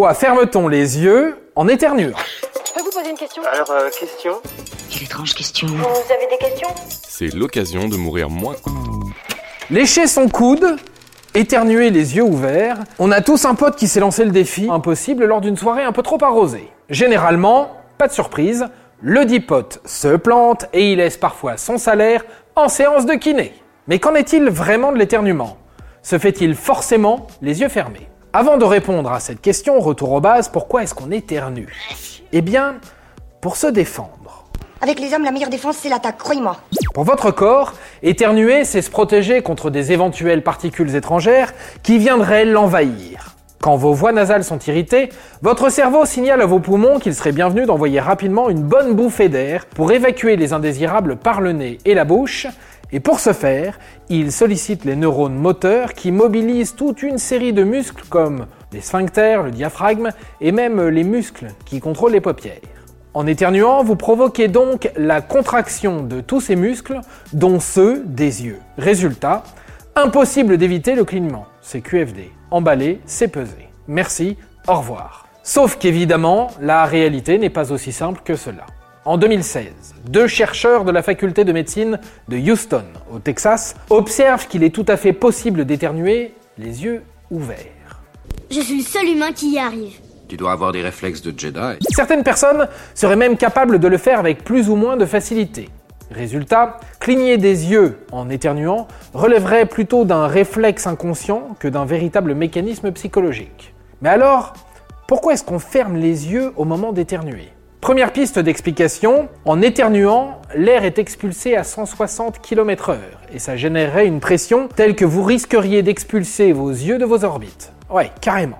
Pourquoi ferme-t-on les yeux en éternuant Je peux vous poser une question Alors, euh, question Quelle étrange question. Vous avez des questions C'est l'occasion de mourir moins. Lécher son coude, éternuer les yeux ouverts. On a tous un pote qui s'est lancé le défi impossible lors d'une soirée un peu trop arrosée. Généralement, pas de surprise, le dit pote se plante et il laisse parfois son salaire en séance de kiné. Mais qu'en est-il vraiment de l'éternuement? Se fait-il forcément les yeux fermés? Avant de répondre à cette question, retour aux bases, pourquoi est-ce qu'on éternue? Eh bien, pour se défendre. Avec les hommes, la meilleure défense, c'est l'attaque, croyez-moi. Pour votre corps, éternuer, c'est se protéger contre des éventuelles particules étrangères qui viendraient l'envahir. Quand vos voies nasales sont irritées, votre cerveau signale à vos poumons qu'il serait bienvenu d'envoyer rapidement une bonne bouffée d'air pour évacuer les indésirables par le nez et la bouche, et pour ce faire, il sollicite les neurones moteurs qui mobilisent toute une série de muscles comme les sphincters, le diaphragme et même les muscles qui contrôlent les paupières. En éternuant, vous provoquez donc la contraction de tous ces muscles, dont ceux des yeux. Résultat, impossible d'éviter le clignement. C'est QFD. Emballé, c'est pesé. Merci, au revoir. Sauf qu'évidemment, la réalité n'est pas aussi simple que cela. En 2016, deux chercheurs de la faculté de médecine de Houston, au Texas, observent qu'il est tout à fait possible d'éternuer les yeux ouverts. Je suis le seul humain qui y arrive. Tu dois avoir des réflexes de Jedi. Certaines personnes seraient même capables de le faire avec plus ou moins de facilité. Résultat, cligner des yeux en éternuant relèverait plutôt d'un réflexe inconscient que d'un véritable mécanisme psychologique. Mais alors, pourquoi est-ce qu'on ferme les yeux au moment d'éternuer? Première piste d'explication, en éternuant, l'air est expulsé à 160 km/h et ça générerait une pression telle que vous risqueriez d'expulser vos yeux de vos orbites. Ouais, carrément.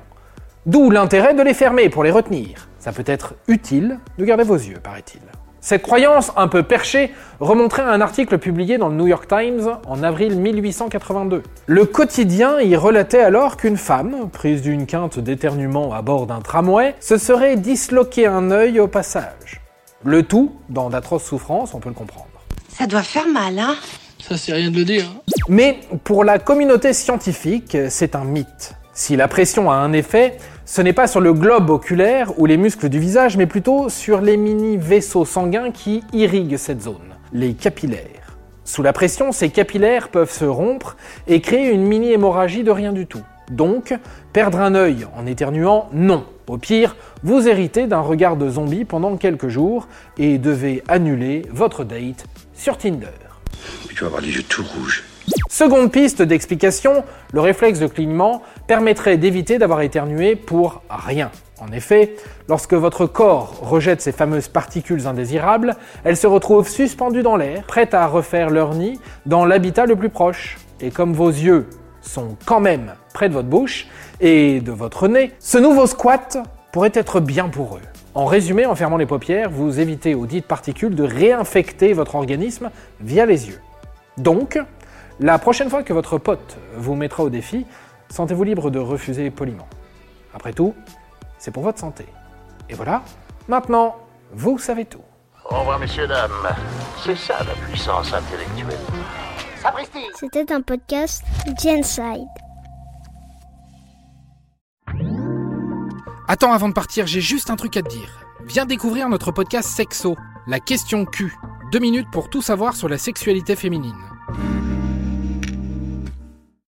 D'où l'intérêt de les fermer pour les retenir. Ça peut être utile de garder vos yeux, paraît-il. Cette croyance un peu perchée remonterait à un article publié dans le New York Times en avril 1882. Le quotidien y relatait alors qu'une femme, prise d'une quinte d'éternuement à bord d'un tramway, se serait disloqué un œil au passage. Le tout dans d'atroces souffrances, on peut le comprendre. Ça doit faire mal, hein? Ça, c'est rien de le dire. Mais pour la communauté scientifique, c'est un mythe. Si la pression a un effet, ce n'est pas sur le globe oculaire ou les muscles du visage, mais plutôt sur les mini-vaisseaux sanguins qui irriguent cette zone, les capillaires. Sous la pression, ces capillaires peuvent se rompre et créer une mini-hémorragie de rien du tout. Donc, perdre un œil en éternuant, non. Au pire, vous héritez d'un regard de zombie pendant quelques jours et devez annuler votre date sur Tinder. Tu avoir les yeux tout rouges. Seconde piste d'explication, le réflexe de clignement permettrait d'éviter d'avoir éternué pour rien. En effet, lorsque votre corps rejette ces fameuses particules indésirables, elles se retrouvent suspendues dans l'air, prêtes à refaire leur nid dans l'habitat le plus proche. Et comme vos yeux sont quand même près de votre bouche et de votre nez, ce nouveau squat pourrait être bien pour eux. En résumé, en fermant les paupières, vous évitez aux dites particules de réinfecter votre organisme via les yeux. Donc, la prochaine fois que votre pote vous mettra au défi, sentez-vous libre de refuser poliment. Après tout, c'est pour votre santé. Et voilà, maintenant, vous savez tout. Au revoir, messieurs, dames. C'est ça la puissance intellectuelle. Sapristi C'était un podcast Genside. Attends, avant de partir, j'ai juste un truc à te dire. Viens découvrir notre podcast Sexo, la question Q. Deux minutes pour tout savoir sur la sexualité féminine.